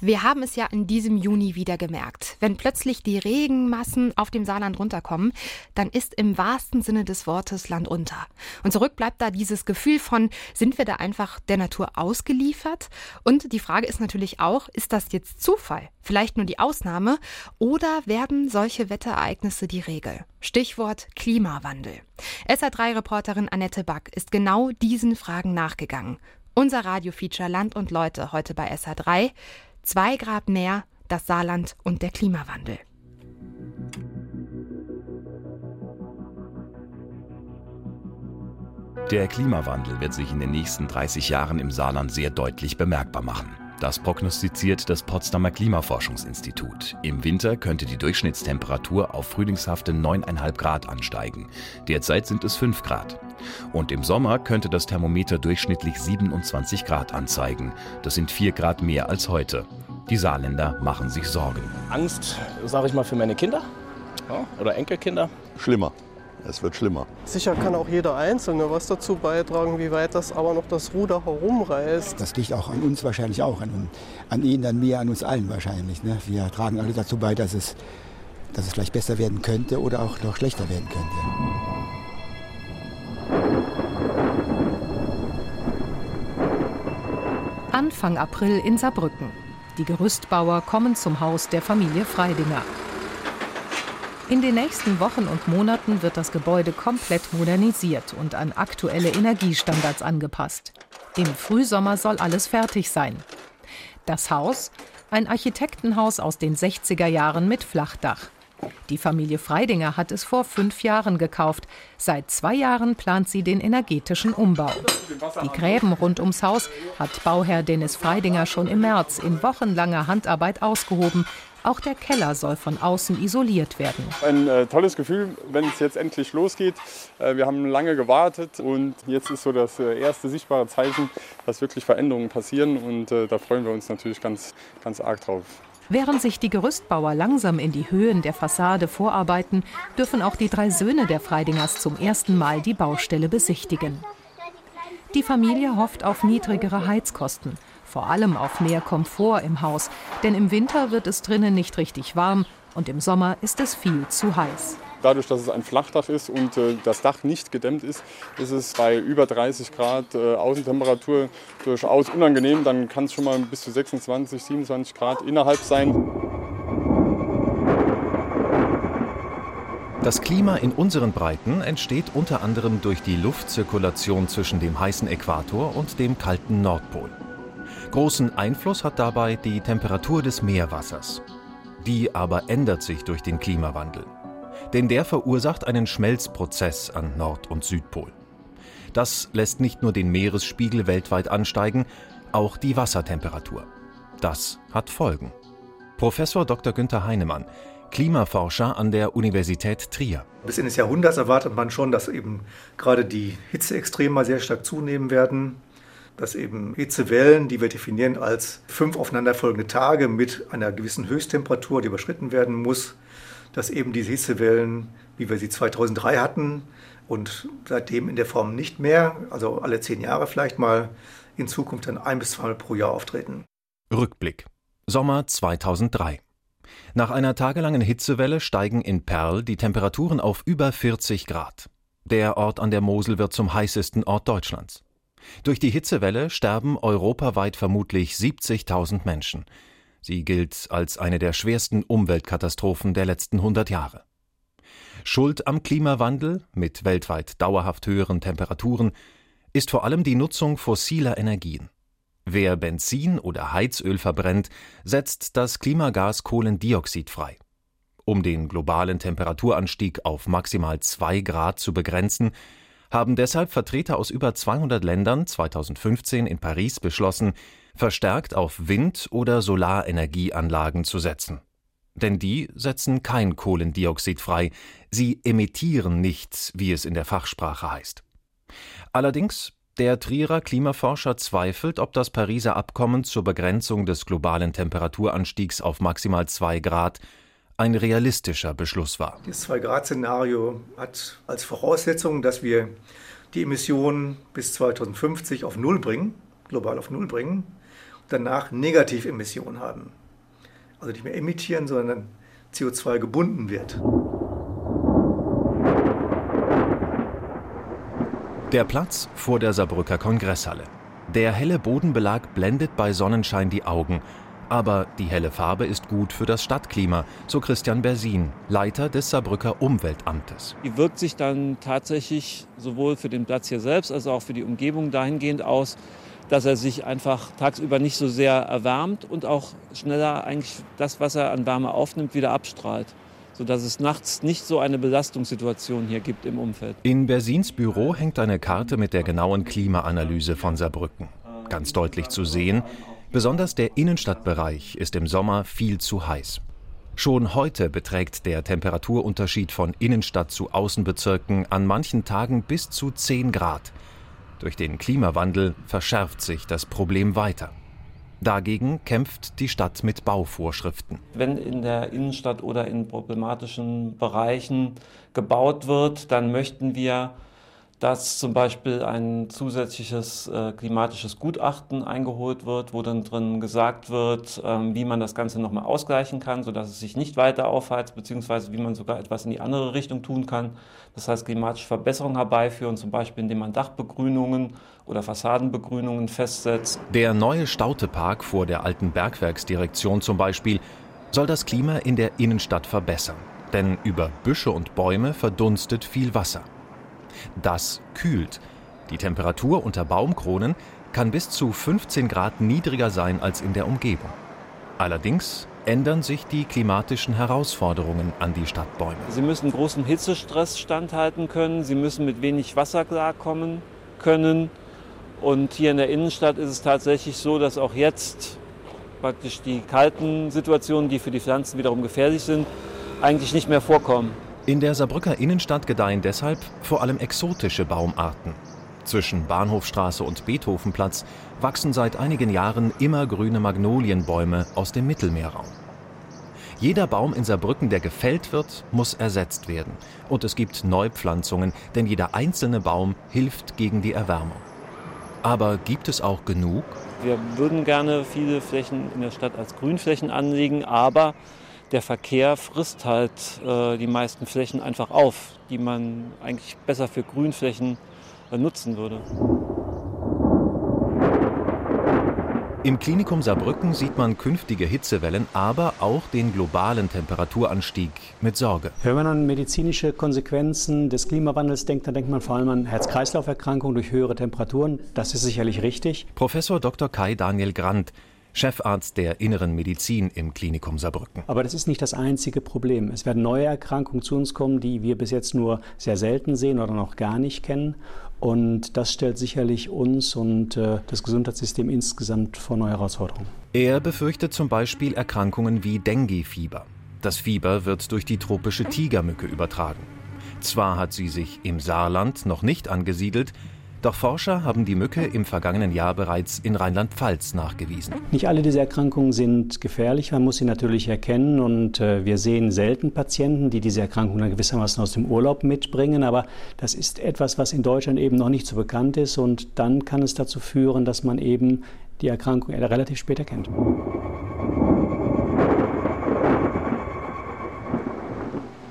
Wir haben es ja in diesem Juni wieder gemerkt. Wenn plötzlich die Regenmassen auf dem Saarland runterkommen, dann ist im wahrsten Sinne des Wortes Land unter. Und zurück bleibt da dieses Gefühl von, sind wir da einfach der Natur ausgeliefert? Und die Frage ist natürlich auch, ist das jetzt Zufall? Vielleicht nur die Ausnahme? Oder werden solche Wetterereignisse die Regel? Stichwort Klimawandel. SA3-Reporterin Annette Back ist genau diesen Fragen nachgegangen. Unser Radiofeature Land und Leute heute bei SA3. Zwei Grad mehr, das Saarland und der Klimawandel. Der Klimawandel wird sich in den nächsten 30 Jahren im Saarland sehr deutlich bemerkbar machen. Das prognostiziert das Potsdamer Klimaforschungsinstitut. Im Winter könnte die Durchschnittstemperatur auf frühlingshafte 9,5 Grad ansteigen. Derzeit sind es 5 Grad. Und im Sommer könnte das Thermometer durchschnittlich 27 Grad anzeigen. Das sind 4 Grad mehr als heute. Die Saarländer machen sich Sorgen. Angst, sage ich mal, für meine Kinder ja, oder Enkelkinder. Schlimmer. Es wird schlimmer. Sicher kann auch jeder Einzelne was dazu beitragen, wie weit das aber noch das Ruder herumreißt. Das liegt auch an uns wahrscheinlich auch, an, an Ihnen, an mir, an uns allen wahrscheinlich. Ne? Wir tragen alle dazu bei, dass es, dass es vielleicht besser werden könnte oder auch noch schlechter werden könnte. Anfang April in Saarbrücken. Die Gerüstbauer kommen zum Haus der Familie Freidinger. In den nächsten Wochen und Monaten wird das Gebäude komplett modernisiert und an aktuelle Energiestandards angepasst. Im Frühsommer soll alles fertig sein. Das Haus, ein Architektenhaus aus den 60er Jahren mit Flachdach. Die Familie Freidinger hat es vor fünf Jahren gekauft. Seit zwei Jahren plant sie den energetischen Umbau. Die Gräben rund ums Haus hat Bauherr Dennis Freidinger schon im März in wochenlanger Handarbeit ausgehoben. Auch der Keller soll von außen isoliert werden. Ein äh, tolles Gefühl, wenn es jetzt endlich losgeht. Äh, wir haben lange gewartet und jetzt ist so das äh, erste sichtbare Zeichen, dass wirklich Veränderungen passieren und äh, da freuen wir uns natürlich ganz, ganz arg drauf. Während sich die Gerüstbauer langsam in die Höhen der Fassade vorarbeiten, dürfen auch die drei Söhne der Freidingers zum ersten Mal die Baustelle besichtigen. Die Familie hofft auf niedrigere Heizkosten, vor allem auf mehr Komfort im Haus, denn im Winter wird es drinnen nicht richtig warm und im Sommer ist es viel zu heiß. Dadurch, dass es ein Flachdach ist und äh, das Dach nicht gedämmt ist, ist es bei über 30 Grad äh, Außentemperatur durchaus unangenehm. Dann kann es schon mal bis zu 26, 27 Grad innerhalb sein. Das Klima in unseren Breiten entsteht unter anderem durch die Luftzirkulation zwischen dem heißen Äquator und dem kalten Nordpol. Großen Einfluss hat dabei die Temperatur des Meerwassers. Die aber ändert sich durch den Klimawandel denn der verursacht einen Schmelzprozess an Nord- und Südpol. Das lässt nicht nur den Meeresspiegel weltweit ansteigen, auch die Wassertemperatur. Das hat Folgen. Professor Dr. Günther Heinemann, Klimaforscher an der Universität Trier. Bis Ende des Jahrhunderts erwartet man schon, dass eben gerade die Hitzeextreme sehr stark zunehmen werden, dass eben Hitzewellen, die wir definieren als fünf aufeinanderfolgende Tage mit einer gewissen Höchsttemperatur, die überschritten werden muss, dass eben diese Hitzewellen, wie wir sie 2003 hatten und seitdem in der Form nicht mehr, also alle zehn Jahre vielleicht mal, in Zukunft dann ein bis zweimal pro Jahr auftreten. Rückblick. Sommer 2003. Nach einer tagelangen Hitzewelle steigen in Perl die Temperaturen auf über 40 Grad. Der Ort an der Mosel wird zum heißesten Ort Deutschlands. Durch die Hitzewelle sterben europaweit vermutlich 70.000 Menschen. Sie gilt als eine der schwersten Umweltkatastrophen der letzten 100 Jahre. Schuld am Klimawandel mit weltweit dauerhaft höheren Temperaturen ist vor allem die Nutzung fossiler Energien. Wer Benzin oder Heizöl verbrennt, setzt das Klimagas Kohlendioxid frei. Um den globalen Temperaturanstieg auf maximal 2 Grad zu begrenzen, haben deshalb Vertreter aus über 200 Ländern 2015 in Paris beschlossen, verstärkt auf Wind- oder Solarenergieanlagen zu setzen. Denn die setzen kein Kohlendioxid frei, sie emittieren nichts, wie es in der Fachsprache heißt. Allerdings, der Trierer Klimaforscher zweifelt, ob das Pariser Abkommen zur Begrenzung des globalen Temperaturanstiegs auf maximal zwei Grad ein realistischer Beschluss war. Das 2-Grad-Szenario hat als Voraussetzung, dass wir die Emissionen bis 2050 auf Null bringen, global auf Null bringen, danach Negativemissionen haben. Also nicht mehr emittieren, sondern CO2 gebunden wird. Der Platz vor der Saarbrücker Kongresshalle. Der helle Bodenbelag blendet bei Sonnenschein die Augen. Aber die helle Farbe ist gut für das Stadtklima, so Christian Bersin, Leiter des Saarbrücker Umweltamtes. Die wirkt sich dann tatsächlich sowohl für den Platz hier selbst als auch für die Umgebung dahingehend aus, dass er sich einfach tagsüber nicht so sehr erwärmt und auch schneller eigentlich das, was er an Wärme aufnimmt, wieder abstrahlt sodass es nachts nicht so eine Belastungssituation hier gibt im Umfeld. In Bersins Büro hängt eine Karte mit der genauen Klimaanalyse von Saarbrücken. Ganz deutlich zu sehen, besonders der Innenstadtbereich ist im Sommer viel zu heiß. Schon heute beträgt der Temperaturunterschied von Innenstadt zu Außenbezirken an manchen Tagen bis zu 10 Grad. Durch den Klimawandel verschärft sich das Problem weiter. Dagegen kämpft die Stadt mit Bauvorschriften. Wenn in der Innenstadt oder in problematischen Bereichen gebaut wird, dann möchten wir dass zum Beispiel ein zusätzliches äh, klimatisches Gutachten eingeholt wird, wo dann drin gesagt wird, ähm, wie man das Ganze nochmal ausgleichen kann, sodass es sich nicht weiter aufheizt, beziehungsweise wie man sogar etwas in die andere Richtung tun kann. Das heißt, klimatische Verbesserungen herbeiführen, zum Beispiel indem man Dachbegrünungen oder Fassadenbegrünungen festsetzt. Der neue Stautepark vor der alten Bergwerksdirektion zum Beispiel soll das Klima in der Innenstadt verbessern. Denn über Büsche und Bäume verdunstet viel Wasser. Das kühlt. Die Temperatur unter Baumkronen kann bis zu 15 Grad niedriger sein als in der Umgebung. Allerdings ändern sich die klimatischen Herausforderungen an die Stadtbäume. Sie müssen großem Hitzestress standhalten können, sie müssen mit wenig Wasser klarkommen können. Und hier in der Innenstadt ist es tatsächlich so, dass auch jetzt praktisch die kalten Situationen, die für die Pflanzen wiederum gefährlich sind, eigentlich nicht mehr vorkommen. In der Saarbrücker Innenstadt gedeihen deshalb vor allem exotische Baumarten. Zwischen Bahnhofstraße und Beethovenplatz wachsen seit einigen Jahren immergrüne Magnolienbäume aus dem Mittelmeerraum. Jeder Baum in Saarbrücken, der gefällt wird, muss ersetzt werden. Und es gibt Neupflanzungen, denn jeder einzelne Baum hilft gegen die Erwärmung. Aber gibt es auch genug? Wir würden gerne viele Flächen in der Stadt als Grünflächen anlegen, aber der Verkehr frisst halt äh, die meisten Flächen einfach auf, die man eigentlich besser für Grünflächen äh, nutzen würde. Im Klinikum Saarbrücken sieht man künftige Hitzewellen, aber auch den globalen Temperaturanstieg mit Sorge. Wenn man an medizinische Konsequenzen des Klimawandels denkt, dann denkt man vor allem an Herz-Kreislauf-Erkrankungen durch höhere Temperaturen. Das ist sicherlich richtig. Professor Dr. Kai Daniel Grant Chefarzt der Inneren Medizin im Klinikum Saarbrücken. Aber das ist nicht das einzige Problem. Es werden neue Erkrankungen zu uns kommen, die wir bis jetzt nur sehr selten sehen oder noch gar nicht kennen. Und das stellt sicherlich uns und äh, das Gesundheitssystem insgesamt vor neue Herausforderungen. Er befürchtet zum Beispiel Erkrankungen wie Dengue-Fieber. Das Fieber wird durch die tropische Tigermücke übertragen. Zwar hat sie sich im Saarland noch nicht angesiedelt, doch Forscher haben die Mücke im vergangenen Jahr bereits in Rheinland-Pfalz nachgewiesen. Nicht alle diese Erkrankungen sind gefährlich, man muss sie natürlich erkennen und äh, wir sehen selten Patienten, die diese Erkrankungen dann gewissermaßen aus dem Urlaub mitbringen, aber das ist etwas, was in Deutschland eben noch nicht so bekannt ist und dann kann es dazu führen, dass man eben die Erkrankung relativ spät erkennt.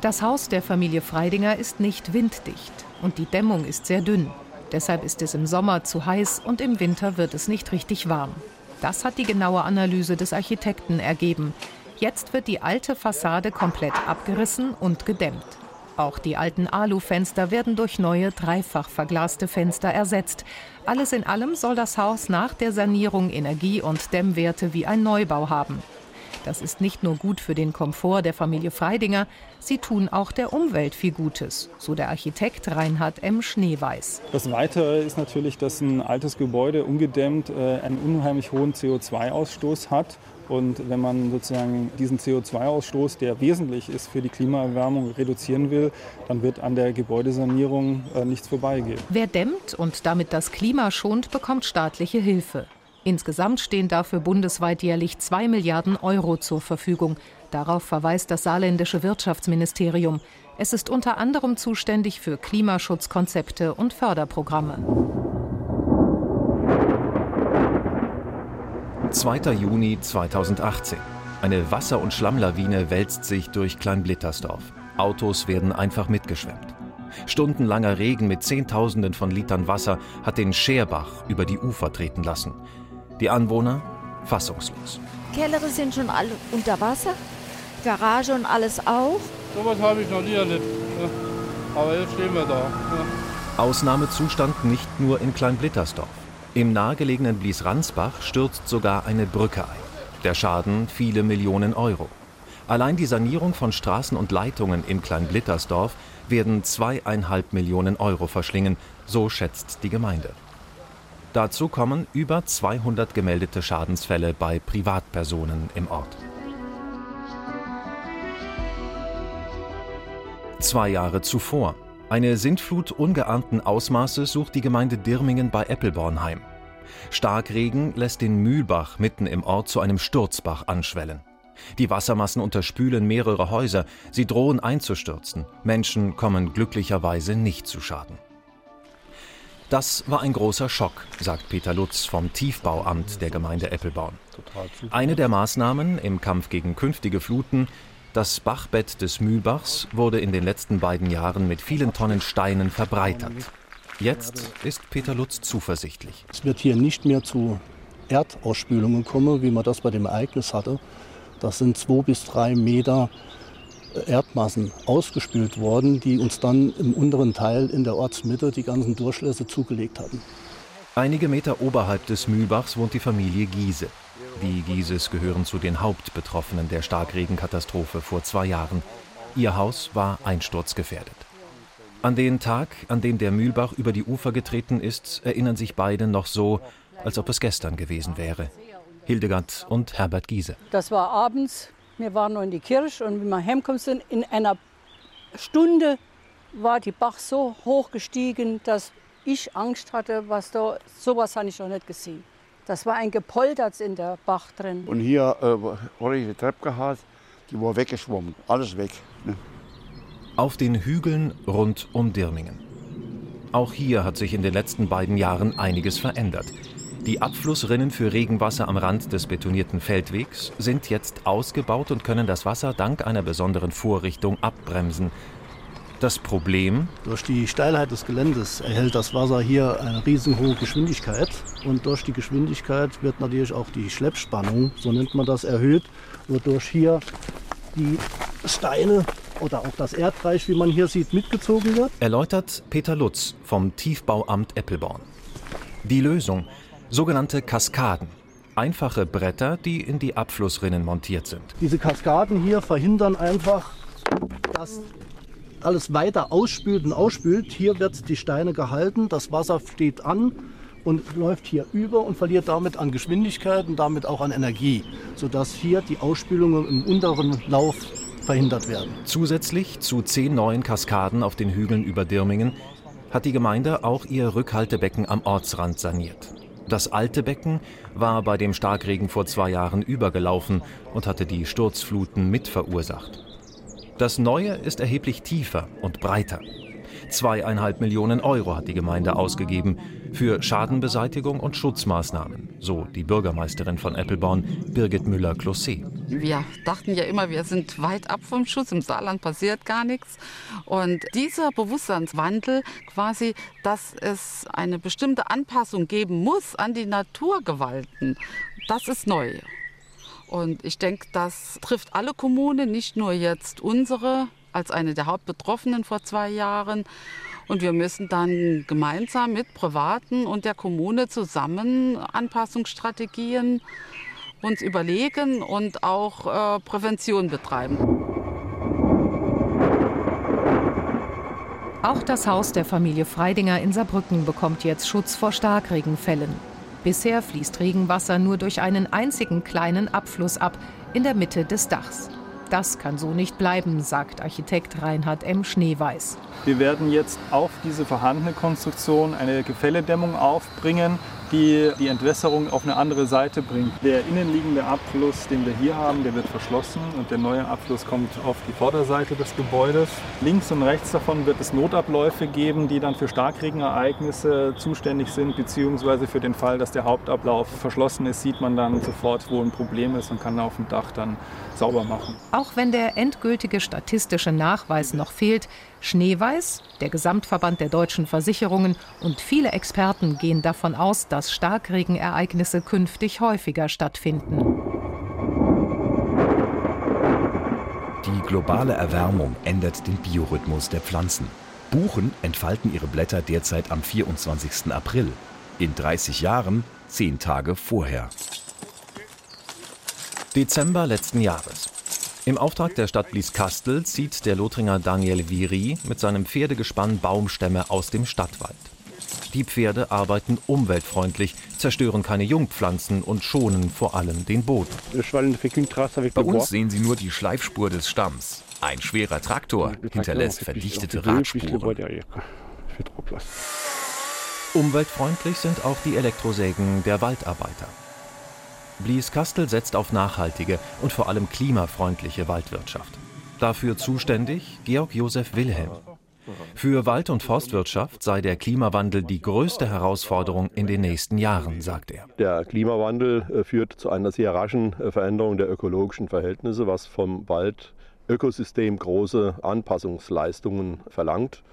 Das Haus der Familie Freidinger ist nicht winddicht und die Dämmung ist sehr dünn. Deshalb ist es im Sommer zu heiß und im Winter wird es nicht richtig warm. Das hat die genaue Analyse des Architekten ergeben. Jetzt wird die alte Fassade komplett abgerissen und gedämmt. Auch die alten Alufenster werden durch neue dreifach verglaste Fenster ersetzt. Alles in allem soll das Haus nach der Sanierung Energie- und Dämmwerte wie ein Neubau haben. Das ist nicht nur gut für den Komfort der Familie Freidinger, sie tun auch der Umwelt viel Gutes, so der Architekt Reinhard M. Schneeweiß. Das Weitere ist natürlich, dass ein altes Gebäude ungedämmt äh, einen unheimlich hohen CO2-Ausstoß hat. Und wenn man sozusagen diesen CO2-Ausstoß, der wesentlich ist für die Klimaerwärmung, reduzieren will, dann wird an der Gebäudesanierung äh, nichts vorbeigehen. Wer dämmt und damit das Klima schont, bekommt staatliche Hilfe. Insgesamt stehen dafür bundesweit jährlich 2 Milliarden Euro zur Verfügung. Darauf verweist das saarländische Wirtschaftsministerium. Es ist unter anderem zuständig für Klimaschutzkonzepte und Förderprogramme. 2. Juni 2018. Eine Wasser- und Schlammlawine wälzt sich durch Kleinblittersdorf. Autos werden einfach mitgeschwemmt. Stundenlanger Regen mit Zehntausenden von Litern Wasser hat den Scherbach über die Ufer treten lassen. Die Anwohner fassungslos. Keller sind schon alle unter Wasser, Garage und alles auch. So was habe ich noch nie erlebt. Aber jetzt stehen wir da. Ausnahmezustand nicht nur in Kleinblittersdorf. Im nahegelegenen Blies-Ransbach stürzt sogar eine Brücke ein. Der Schaden viele Millionen Euro. Allein die Sanierung von Straßen und Leitungen im Kleinblittersdorf werden zweieinhalb Millionen Euro verschlingen, so schätzt die Gemeinde. Dazu kommen über 200 gemeldete Schadensfälle bei Privatpersonen im Ort. Zwei Jahre zuvor. Eine Sintflut ungeahnten Ausmaßes sucht die Gemeinde Dirmingen bei Eppelborn heim. Starkregen lässt den Mühlbach mitten im Ort zu einem Sturzbach anschwellen. Die Wassermassen unterspülen mehrere Häuser, sie drohen einzustürzen. Menschen kommen glücklicherweise nicht zu Schaden. Das war ein großer Schock, sagt Peter Lutz vom Tiefbauamt der Gemeinde Eppelborn. Eine der Maßnahmen im Kampf gegen künftige Fluten, das Bachbett des Mühlbachs wurde in den letzten beiden Jahren mit vielen Tonnen Steinen verbreitert. Jetzt ist Peter Lutz zuversichtlich. Es wird hier nicht mehr zu Erdausspülungen kommen, wie man das bei dem Ereignis hatte. Das sind zwei bis drei Meter Erdmassen ausgespült worden, die uns dann im unteren Teil in der Ortsmitte die ganzen Durchlässe zugelegt hatten. Einige Meter oberhalb des Mühlbachs wohnt die Familie Giese. Die Gieses gehören zu den Hauptbetroffenen der Starkregenkatastrophe vor zwei Jahren. Ihr Haus war einsturzgefährdet. An den Tag, an dem der Mühlbach über die Ufer getreten ist, erinnern sich beide noch so, als ob es gestern gewesen wäre. Hildegard und Herbert Giese. Das war abends, wir waren noch in die Kirche und wie wir heimgekommen sind, in einer Stunde war die Bach so hoch gestiegen, dass ich Angst hatte, was da, sowas habe ich noch nicht gesehen. Das war ein Gepolterz in der Bach drin. Und hier äh, habe ich die Treppe gehabt, die war weggeschwommen, alles weg. Ne? Auf den Hügeln rund um Dirmingen. Auch hier hat sich in den letzten beiden Jahren einiges verändert. Die Abflussrinnen für Regenwasser am Rand des betonierten Feldwegs sind jetzt ausgebaut und können das Wasser dank einer besonderen Vorrichtung abbremsen. Das Problem? Durch die Steilheit des Geländes erhält das Wasser hier eine riesenhohe Geschwindigkeit. Und durch die Geschwindigkeit wird natürlich auch die Schleppspannung, so nennt man das, erhöht, wodurch hier die Steine oder auch das Erdreich, wie man hier sieht, mitgezogen wird. Erläutert Peter Lutz vom Tiefbauamt Eppelborn. Die Lösung sogenannte Kaskaden. Einfache Bretter, die in die Abflussrinnen montiert sind. Diese Kaskaden hier verhindern einfach, dass alles weiter ausspült und ausspült. Hier wird die Steine gehalten, das Wasser steht an und läuft hier über und verliert damit an Geschwindigkeit und damit auch an Energie, sodass hier die Ausspülungen im unteren Lauf verhindert werden. Zusätzlich zu zehn neuen Kaskaden auf den Hügeln über Dirmingen hat die Gemeinde auch ihr Rückhaltebecken am Ortsrand saniert. Das alte Becken war bei dem Starkregen vor zwei Jahren übergelaufen und hatte die Sturzfluten mit verursacht. Das neue ist erheblich tiefer und breiter. Zweieinhalb Millionen Euro hat die Gemeinde ausgegeben für Schadenbeseitigung und Schutzmaßnahmen, so die Bürgermeisterin von Eppelborn, Birgit Müller-Klossé. Wir dachten ja immer, wir sind weit ab vom Schutz, im Saarland passiert gar nichts. Und dieser Bewusstseinswandel, quasi, dass es eine bestimmte Anpassung geben muss an die Naturgewalten, das ist neu. Und ich denke, das trifft alle Kommunen, nicht nur jetzt unsere als eine der Hauptbetroffenen vor zwei Jahren. Und wir müssen dann gemeinsam mit Privaten und der Kommune zusammen Anpassungsstrategien uns überlegen und auch äh, Prävention betreiben. Auch das Haus der Familie Freidinger in Saarbrücken bekommt jetzt Schutz vor Starkregenfällen. Bisher fließt Regenwasser nur durch einen einzigen kleinen Abfluss ab, in der Mitte des Dachs. Das kann so nicht bleiben, sagt Architekt Reinhard M. Schneeweiß. Wir werden jetzt auf diese vorhandene Konstruktion eine Gefälledämmung aufbringen, die die Entwässerung auf eine andere Seite bringt. Der innenliegende Abfluss, den wir hier haben, der wird verschlossen und der neue Abfluss kommt auf die Vorderseite des Gebäudes. Links und rechts davon wird es Notabläufe geben, die dann für Starkregenereignisse zuständig sind, beziehungsweise für den Fall, dass der Hauptablauf verschlossen ist, sieht man dann sofort, wo ein Problem ist und kann auf dem Dach dann sauber machen. Auch wenn der endgültige statistische Nachweis noch fehlt, Schneeweiß, der Gesamtverband der deutschen Versicherungen und viele Experten gehen davon aus, dass Starkregenereignisse künftig häufiger stattfinden. Die globale Erwärmung ändert den Biorhythmus der Pflanzen. Buchen entfalten ihre Blätter derzeit am 24. April. In 30 Jahren zehn Tage vorher. Dezember letzten Jahres. Im Auftrag der Stadt Blieskastel zieht der Lothringer Daniel Viri mit seinem Pferdegespann Baumstämme aus dem Stadtwald. Die Pferde arbeiten umweltfreundlich, zerstören keine Jungpflanzen und schonen vor allem den Boden. Bei uns sehen Sie nur die Schleifspur des Stamms. Ein schwerer Traktor hinterlässt verdichtete Radspuren. Umweltfreundlich sind auch die Elektrosägen der Waldarbeiter. Blieskastel setzt auf nachhaltige und vor allem klimafreundliche Waldwirtschaft. Dafür zuständig Georg Josef Wilhelm. Für Wald- und Forstwirtschaft sei der Klimawandel die größte Herausforderung in den nächsten Jahren, sagt er. Der Klimawandel äh, führt zu einer sehr raschen äh, Veränderung der ökologischen Verhältnisse, was vom Waldökosystem große Anpassungsleistungen verlangt.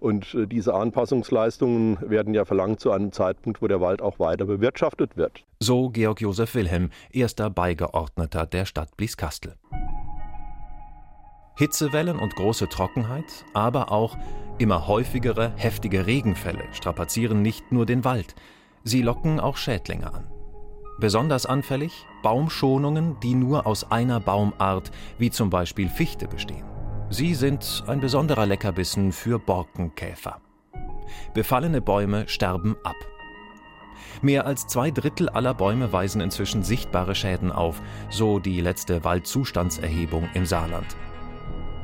Und äh, diese Anpassungsleistungen werden ja verlangt zu einem Zeitpunkt, wo der Wald auch weiter bewirtschaftet wird. So Georg Josef Wilhelm, erster Beigeordneter der Stadt Blieskastel. Hitzewellen und große Trockenheit, aber auch immer häufigere, heftige Regenfälle strapazieren nicht nur den Wald, sie locken auch Schädlinge an. Besonders anfällig Baumschonungen, die nur aus einer Baumart, wie zum Beispiel Fichte, bestehen. Sie sind ein besonderer Leckerbissen für Borkenkäfer. Befallene Bäume sterben ab. Mehr als zwei Drittel aller Bäume weisen inzwischen sichtbare Schäden auf, so die letzte Waldzustandserhebung im Saarland.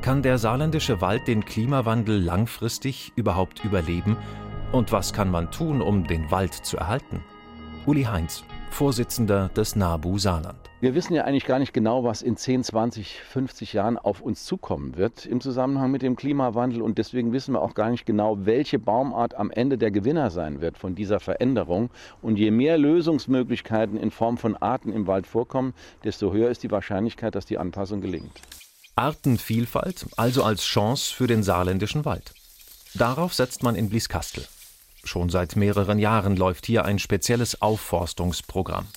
Kann der saarländische Wald den Klimawandel langfristig überhaupt überleben? Und was kann man tun, um den Wald zu erhalten? Uli Heinz, Vorsitzender des NABU Saarland. Wir wissen ja eigentlich gar nicht genau, was in 10, 20, 50 Jahren auf uns zukommen wird im Zusammenhang mit dem Klimawandel. Und deswegen wissen wir auch gar nicht genau, welche Baumart am Ende der Gewinner sein wird von dieser Veränderung. Und je mehr Lösungsmöglichkeiten in Form von Arten im Wald vorkommen, desto höher ist die Wahrscheinlichkeit, dass die Anpassung gelingt. Artenvielfalt also als Chance für den saarländischen Wald. Darauf setzt man in Blieskastel. Schon seit mehreren Jahren läuft hier ein spezielles Aufforstungsprogramm.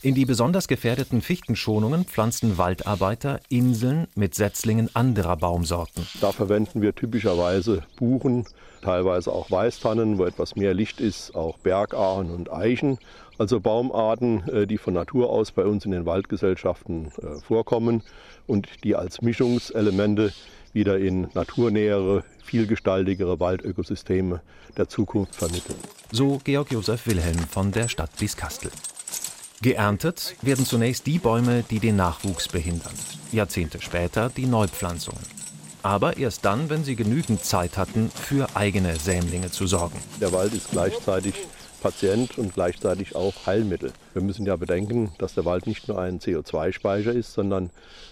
In die besonders gefährdeten Fichtenschonungen pflanzen Waldarbeiter Inseln mit Setzlingen anderer Baumsorten. Da verwenden wir typischerweise Buchen, teilweise auch Weißtannen, wo etwas mehr Licht ist, auch Bergachen und Eichen. Also Baumarten, äh, die von Natur aus bei uns in den Waldgesellschaften äh, vorkommen und die als Mischungselemente wieder in naturnähere, vielgestaltigere Waldökosysteme der Zukunft vermitteln. So Georg Josef Wilhelm von der Stadt Bieskastel. Geerntet werden zunächst die Bäume, die den Nachwuchs behindern. Jahrzehnte später die Neupflanzungen. Aber erst dann, wenn sie genügend Zeit hatten, für eigene Sämlinge zu sorgen. Der Wald ist gleichzeitig Patient und gleichzeitig auch Heilmittel. Wir müssen ja bedenken, dass der Wald nicht nur ein CO2-Speicher ist, sondern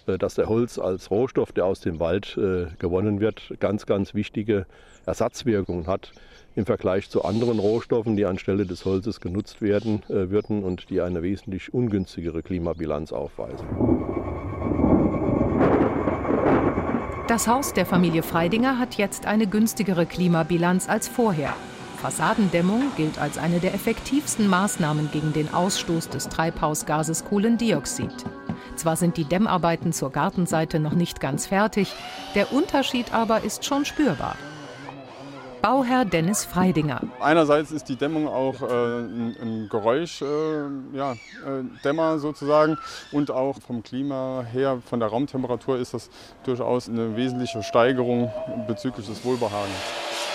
äh, dass der Holz als Rohstoff, der aus dem Wald äh, gewonnen wird, ganz, ganz wichtige Ersatzwirkungen hat im Vergleich zu anderen Rohstoffen, die anstelle des Holzes genutzt werden äh, würden und die eine wesentlich ungünstigere Klimabilanz aufweisen. Das Haus der Familie Freidinger hat jetzt eine günstigere Klimabilanz als vorher. Fassadendämmung gilt als eine der effektivsten Maßnahmen gegen den Ausstoß des Treibhausgases Kohlendioxid. Zwar sind die Dämmarbeiten zur Gartenseite noch nicht ganz fertig, der Unterschied aber ist schon spürbar. Bauherr Dennis Freidinger. Einerseits ist die Dämmung auch äh, ein, ein Geräuschdämmer äh, ja, äh, sozusagen und auch vom Klima her, von der Raumtemperatur ist das durchaus eine wesentliche Steigerung bezüglich des Wohlbehagens.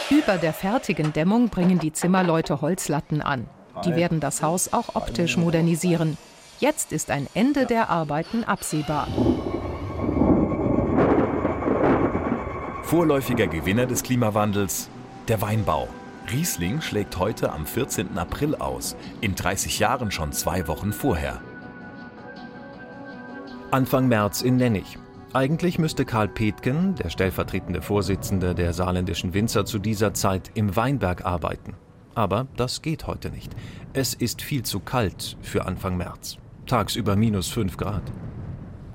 Über der fertigen Dämmung bringen die Zimmerleute Holzlatten an. Die werden das Haus auch optisch modernisieren. Jetzt ist ein Ende der Arbeiten absehbar. Vorläufiger Gewinner des Klimawandels, der Weinbau. Riesling schlägt heute am 14. April aus, in 30 Jahren schon zwei Wochen vorher. Anfang März in Nennig. Eigentlich müsste Karl Petgen, der stellvertretende Vorsitzende der saarländischen Winzer, zu dieser Zeit im Weinberg arbeiten. Aber das geht heute nicht. Es ist viel zu kalt für Anfang März. Tagsüber minus 5 Grad.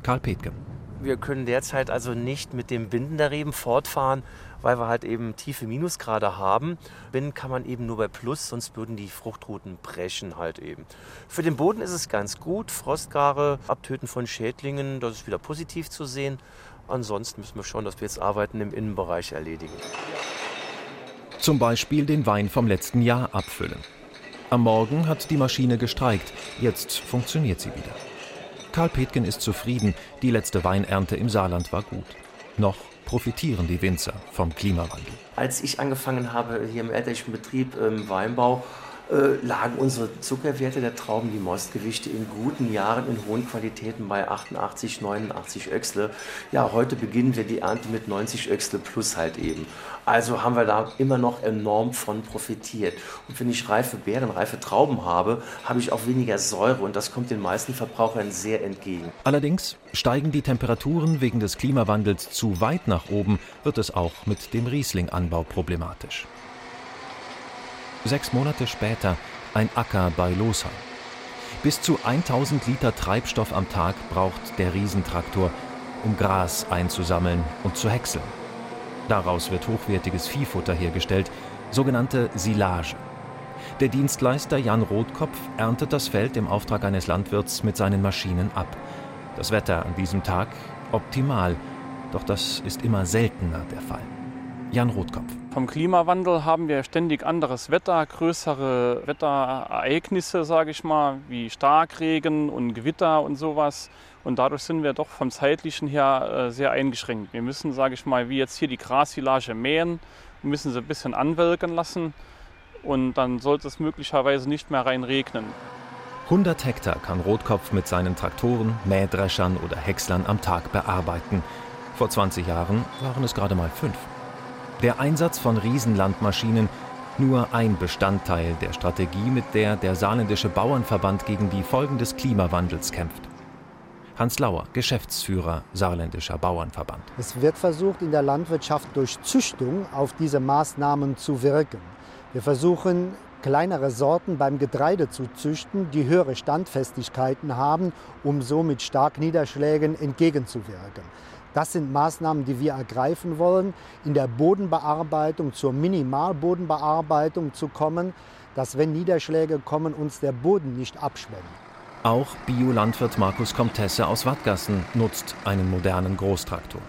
Karl Petgen. Wir können derzeit also nicht mit dem Binden der Reben fortfahren, weil wir halt eben tiefe Minusgrade haben. Binden kann man eben nur bei Plus, sonst würden die Fruchtruten brechen halt eben. Für den Boden ist es ganz gut. Frostgare, Abtöten von Schädlingen, das ist wieder positiv zu sehen. Ansonsten müssen wir schauen, dass wir jetzt Arbeiten im Innenbereich erledigen. Zum Beispiel den Wein vom letzten Jahr abfüllen. Am Morgen hat die Maschine gestreikt, jetzt funktioniert sie wieder. Karl Petgen ist zufrieden, die letzte Weinernte im Saarland war gut. Noch profitieren die Winzer vom Klimawandel. Als ich angefangen habe hier im elterlichen Betrieb im Weinbau, äh, lagen unsere Zuckerwerte der Trauben, die Mostgewichte in guten Jahren in hohen Qualitäten bei 88, 89 Öchsle. Ja, heute beginnen wir die Ernte mit 90 Öchsle plus halt eben. Also haben wir da immer noch enorm von profitiert. Und wenn ich reife Beeren, reife Trauben habe, habe ich auch weniger Säure und das kommt den meisten Verbrauchern sehr entgegen. Allerdings steigen die Temperaturen wegen des Klimawandels zu weit nach oben, wird es auch mit dem Rieslinganbau problematisch. Sechs Monate später ein Acker bei Losheim. Bis zu 1000 Liter Treibstoff am Tag braucht der Riesentraktor, um Gras einzusammeln und zu häckseln. Daraus wird hochwertiges Viehfutter hergestellt, sogenannte Silage. Der Dienstleister Jan Rotkopf erntet das Feld im Auftrag eines Landwirts mit seinen Maschinen ab. Das Wetter an diesem Tag optimal, doch das ist immer seltener der Fall. Jan Rotkopf. Vom Klimawandel haben wir ständig anderes Wetter, größere Wetterereignisse, sage ich mal, wie Starkregen und Gewitter und sowas. Und dadurch sind wir doch vom zeitlichen her äh, sehr eingeschränkt. Wir müssen, sage ich mal, wie jetzt hier die Grassilage mähen, müssen sie ein bisschen anwelken lassen und dann sollte es möglicherweise nicht mehr rein regnen. 100 Hektar kann Rotkopf mit seinen Traktoren, Mähdreschern oder Häckslern am Tag bearbeiten. Vor 20 Jahren waren es gerade mal fünf. Der Einsatz von Riesenlandmaschinen nur ein Bestandteil der Strategie, mit der der saarländische Bauernverband gegen die Folgen des Klimawandels kämpft. Hans Lauer, Geschäftsführer Saarländischer Bauernverband. Es wird versucht, in der Landwirtschaft durch Züchtung auf diese Maßnahmen zu wirken. Wir versuchen, kleinere Sorten beim Getreide zu züchten, die höhere Standfestigkeiten haben, um so mit Starkniederschlägen entgegenzuwirken. Das sind Maßnahmen, die wir ergreifen wollen, in der Bodenbearbeitung zur Minimalbodenbearbeitung zu kommen, dass wenn Niederschläge kommen, uns der Boden nicht abschwemmt. Auch Biolandwirt Markus Comtesse aus Wattgassen nutzt einen modernen Großtraktor.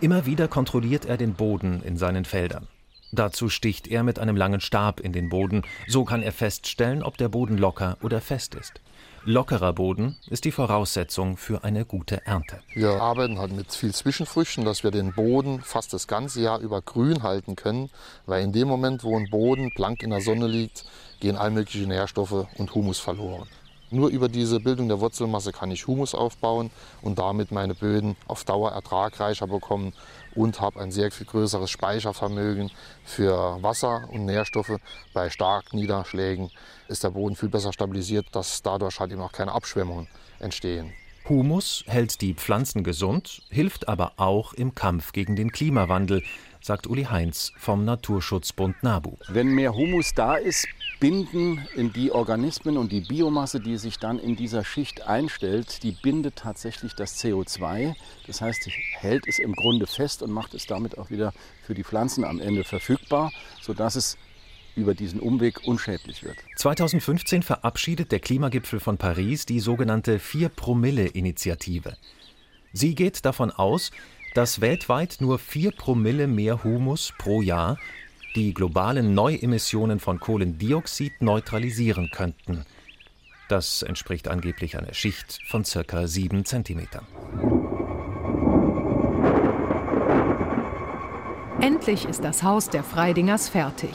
Immer wieder kontrolliert er den Boden in seinen Feldern. Dazu sticht er mit einem langen Stab in den Boden, so kann er feststellen, ob der Boden locker oder fest ist. Lockerer Boden ist die Voraussetzung für eine gute Ernte. Wir arbeiten halt mit viel Zwischenfrüchten, dass wir den Boden fast das ganze Jahr über grün halten können, weil in dem Moment, wo ein Boden blank in der Sonne liegt, gehen all mögliche Nährstoffe und Humus verloren. Nur über diese Bildung der Wurzelmasse kann ich Humus aufbauen und damit meine Böden auf Dauer ertragreicher bekommen und habe ein sehr viel größeres Speichervermögen für Wasser und Nährstoffe. Bei starken Niederschlägen ist der Boden viel besser stabilisiert, dass dadurch halt eben auch keine Abschwemmungen entstehen. Humus hält die Pflanzen gesund, hilft aber auch im Kampf gegen den Klimawandel, sagt Uli Heinz vom Naturschutzbund NABU. Wenn mehr Humus da ist, binden in die Organismen und die Biomasse, die sich dann in dieser Schicht einstellt, die bindet tatsächlich das CO2. Das heißt, hält es im Grunde fest und macht es damit auch wieder für die Pflanzen am Ende verfügbar, sodass es über diesen Umweg unschädlich wird. 2015 verabschiedet der Klimagipfel von Paris die sogenannte 4-Promille-Initiative. Sie geht davon aus, dass weltweit nur 4 Promille mehr Humus pro Jahr die globalen Neuemissionen von Kohlendioxid neutralisieren könnten. Das entspricht angeblich einer Schicht von ca. 7 cm. Endlich ist das Haus der Freidingers fertig.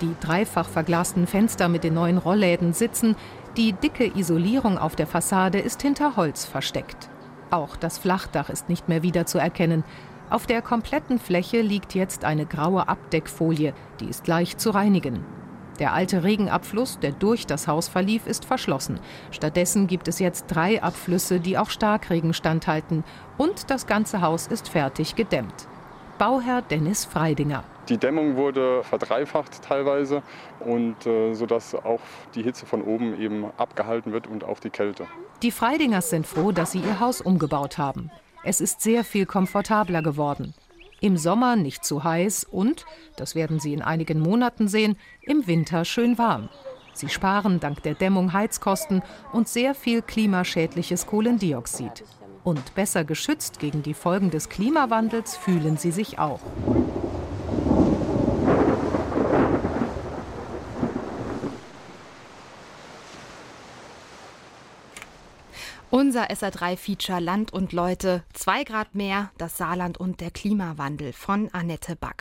Die dreifach verglasten Fenster mit den neuen Rollläden sitzen, die dicke Isolierung auf der Fassade ist hinter Holz versteckt. Auch das Flachdach ist nicht mehr wiederzuerkennen. Auf der kompletten Fläche liegt jetzt eine graue Abdeckfolie, die ist leicht zu reinigen. Der alte Regenabfluss, der durch das Haus verlief, ist verschlossen. Stattdessen gibt es jetzt drei Abflüsse, die auch Starkregen standhalten. Und das ganze Haus ist fertig gedämmt. Bauherr Dennis Freidinger. Die Dämmung wurde verdreifacht teilweise und äh, sodass auch die Hitze von oben eben abgehalten wird und auch die Kälte. Die Freidingers sind froh, dass sie ihr Haus umgebaut haben. Es ist sehr viel komfortabler geworden. Im Sommer nicht zu heiß und, das werden Sie in einigen Monaten sehen, im Winter schön warm. Sie sparen dank der Dämmung Heizkosten und sehr viel klimaschädliches Kohlendioxid. Und besser geschützt gegen die Folgen des Klimawandels fühlen sie sich auch. Unser SR3-Feature Land und Leute, zwei Grad mehr, das Saarland und der Klimawandel von Annette Back.